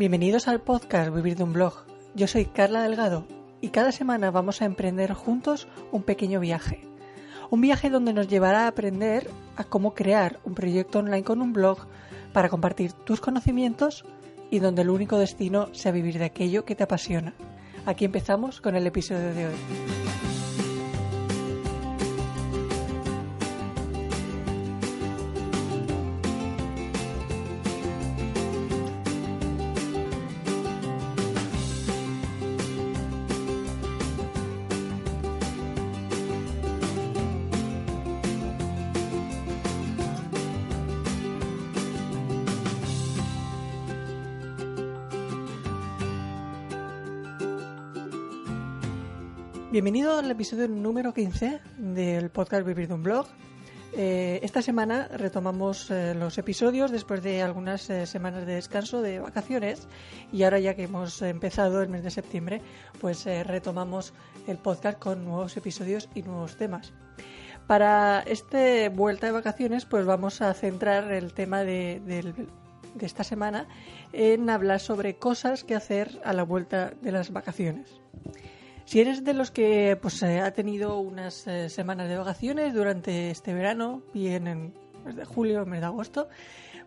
Bienvenidos al podcast Vivir de un blog. Yo soy Carla Delgado y cada semana vamos a emprender juntos un pequeño viaje. Un viaje donde nos llevará a aprender a cómo crear un proyecto online con un blog para compartir tus conocimientos y donde el único destino sea vivir de aquello que te apasiona. Aquí empezamos con el episodio de hoy. Bienvenido al episodio número 15 del podcast Vivir de un blog. Eh, esta semana retomamos eh, los episodios después de algunas eh, semanas de descanso, de vacaciones, y ahora ya que hemos empezado el mes de septiembre, pues retomamos el podcast con nuevos episodios y nuevos temas. Para esta vuelta de vacaciones, pues vamos a centrar el tema de, de esta semana en hablar sobre cosas que hacer a la vuelta de las vacaciones. Si eres de los que pues eh, ha tenido unas eh, semanas de vacaciones durante este verano, bien en mes de julio, mes de agosto,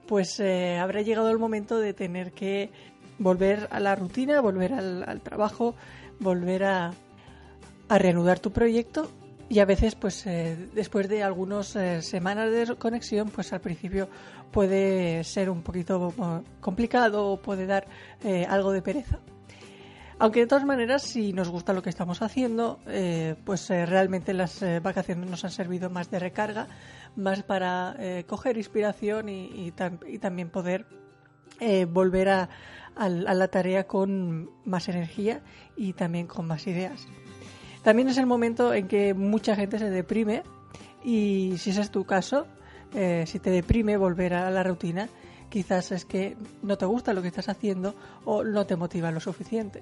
pues eh, habrá llegado el momento de tener que volver a la rutina, volver al, trabajo, volver a, reanudar tu proyecto y a veces pues después de algunas semanas de conexión pues al principio puede ser un poquito complicado o puede dar algo de pereza. Aunque de todas maneras, si nos gusta lo que estamos haciendo, eh, pues eh, realmente las eh, vacaciones nos han servido más de recarga, más para coger inspiración y, también poder volver a, la tarea con más energía y también con más ideas. También es el momento en que mucha gente se deprime y si ese es tu caso, si te deprime volver a la rutina, quizás es que no te gusta lo que estás haciendo o no te motiva lo suficiente.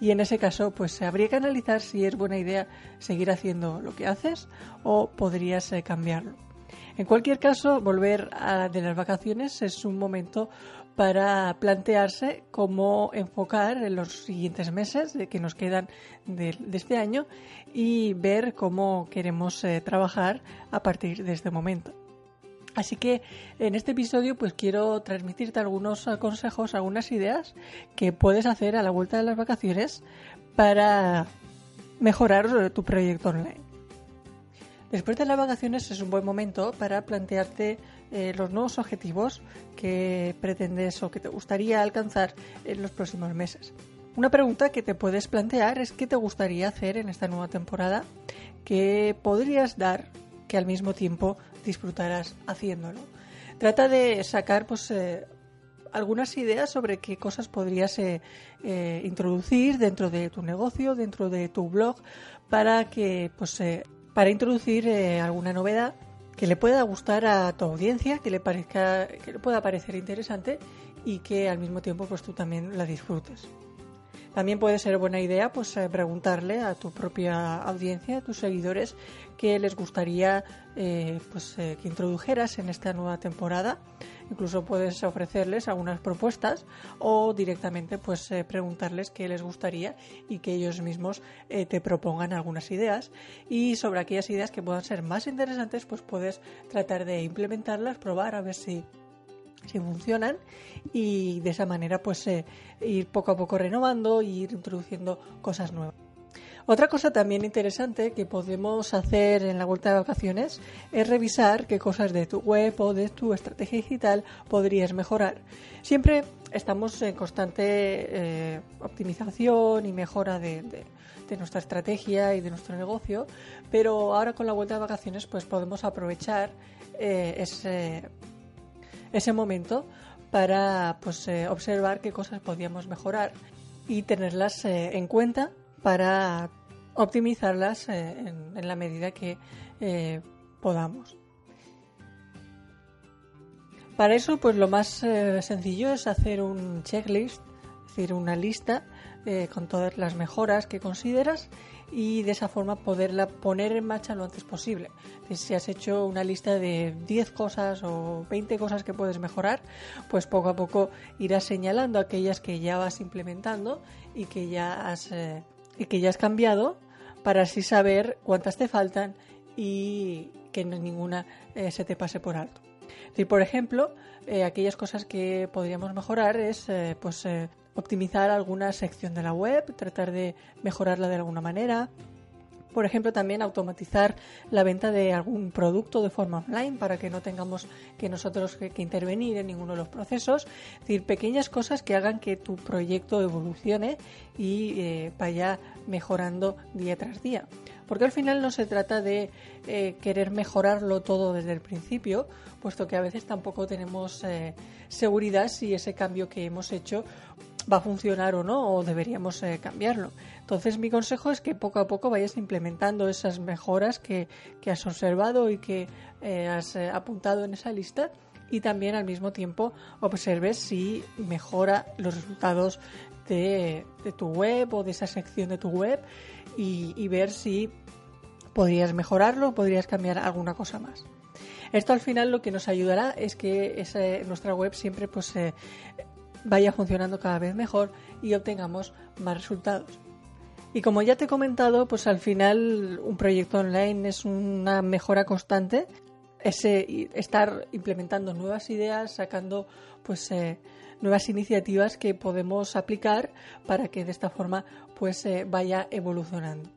Y en ese caso, pues habría que analizar si es buena idea seguir haciendo lo que haces o podrías eh, cambiarlo. En cualquier caso, volver a, de las vacaciones es un momento para plantearse cómo enfocar en los siguientes meses que nos quedan de, este año y ver cómo queremos eh, trabajar a partir de este momento. Así que en este episodio pues quiero transmitirte algunos consejos, algunas ideas que puedes hacer a la vuelta de las vacaciones para mejorar tu proyecto online. Después de las vacaciones es un buen momento para plantearte eh, los nuevos objetivos que pretendes o que te gustaría alcanzar en los próximos meses. Una pregunta que te puedes plantear es qué te gustaría hacer en esta nueva temporada, qué podrías dar que al mismo tiempo disfrutarás haciéndolo. Trata de sacar pues, eh, algunas ideas sobre qué cosas podrías eh, eh, introducir dentro de tu negocio, dentro de tu blog, para que pues, para introducir alguna novedad que le pueda gustar a tu audiencia, que le parezca, que le pueda parecer interesante y que al mismo tiempo pues tú también la disfrutes. También puede ser buena idea pues eh, preguntarle a tu propia audiencia, a tus seguidores, qué les gustaría eh, pues, eh, que introdujeras en esta nueva temporada. Incluso puedes ofrecerles algunas propuestas o directamente pues preguntarles qué les gustaría y que ellos mismos te propongan algunas ideas y sobre aquellas ideas que puedan ser más interesantes pues puedes tratar de implementarlas, probar a ver si si funcionan y de esa manera pues eh, ir poco a poco renovando y ir introduciendo cosas nuevas. Otra cosa también interesante que podemos hacer en la vuelta de vacaciones es revisar qué cosas de tu web o de tu estrategia digital podrías mejorar. Siempre estamos en constante eh, optimización y mejora de, nuestra estrategia y de nuestro negocio, pero ahora con la vuelta de vacaciones pues podemos aprovechar eh, ese ese momento para pues, eh, observar qué cosas podíamos mejorar y tenerlas eh, en cuenta para optimizarlas eh, en, la medida que podamos. Para eso, pues lo más sencillo es hacer un checklist, es decir, una lista con todas las mejoras que consideras y de esa forma poderla poner en marcha lo antes posible. Si has hecho una lista de 10 cosas o 20 cosas que puedes mejorar, pues poco a poco irás señalando aquellas que ya vas implementando y que ya has, eh, y que ya has cambiado para así saber cuántas te faltan y que ninguna eh, se te pase por alto. por ejemplo, eh, aquellas cosas que podríamos mejorar es pues optimizar alguna sección de la web, tratar de mejorarla de alguna manera. Por ejemplo, también automatizar la venta de algún producto de forma online para que no tengamos que nosotros que, intervenir en ninguno de los procesos. Es decir, pequeñas cosas que hagan que tu proyecto evolucione y eh, vaya mejorando día tras día. Porque al final no se trata de eh, querer mejorarlo todo desde el principio, puesto que a veces tampoco tenemos eh, seguridad si ese cambio que hemos hecho va a funcionar o no, o deberíamos eh, cambiarlo. Entonces, mi consejo es que poco a poco vayas implementando esas mejoras que, has observado y que eh, has eh, apuntado en esa lista y también al mismo tiempo observes si mejora los resultados de, tu web o de esa sección de tu web y, ver si podrías mejorarlo podrías cambiar alguna cosa más. Esto al final lo que nos ayudará es que nuestra web siempre pues vaya funcionando cada vez mejor y obtengamos más resultados. Y como ya te he comentado, pues al final un proyecto online es una mejora constante, ese estar implementando nuevas ideas, sacando pues eh, nuevas iniciativas que podemos aplicar para que de esta forma pues eh, vaya evolucionando.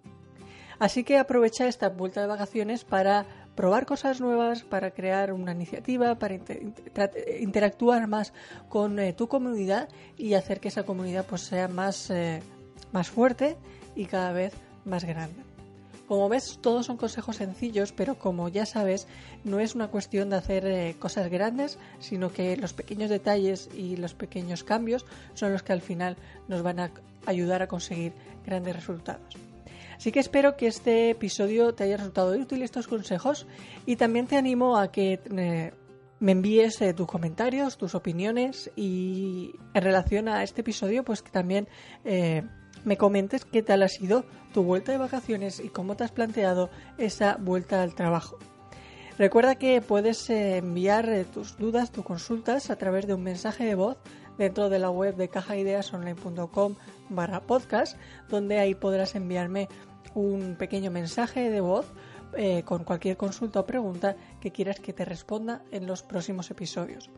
Así que aprovecha esta vuelta de vacaciones para probar cosas nuevas, para crear una iniciativa, para interactuar más con eh, tu comunidad y hacer que esa comunidad pues sea más, eh, más fuerte y cada vez más grande. Como ves, todos son consejos sencillos, pero como ya sabes, no es una cuestión de hacer eh, cosas grandes, sino que los pequeños detalles y los pequeños cambios son los que al final nos van a ayudar a conseguir grandes resultados. Así que espero que este episodio te haya resultado útil estos consejos y también te animo a que eh, me envíes eh, tus comentarios, tus opiniones y en relación a este episodio pues que también eh, me comentes qué tal ha sido tu vuelta de vacaciones y cómo te has planteado esa vuelta al trabajo. Recuerda que puedes enviar tus dudas, tus consultas a través de un mensaje de voz dentro de la web de cajaideasonline.com barra podcast, donde ahí podrás enviarme un pequeño mensaje de voz eh, con cualquier consulta o pregunta que quieras que te responda en los próximos episodios.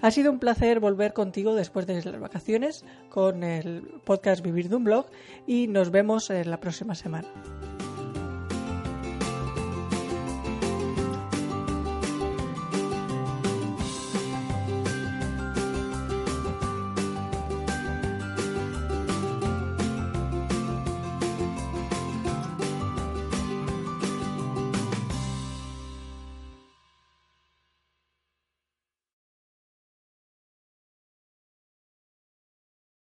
Ha sido un placer volver contigo después de las vacaciones con el podcast Vivir de un blog y nos vemos en la próxima semana.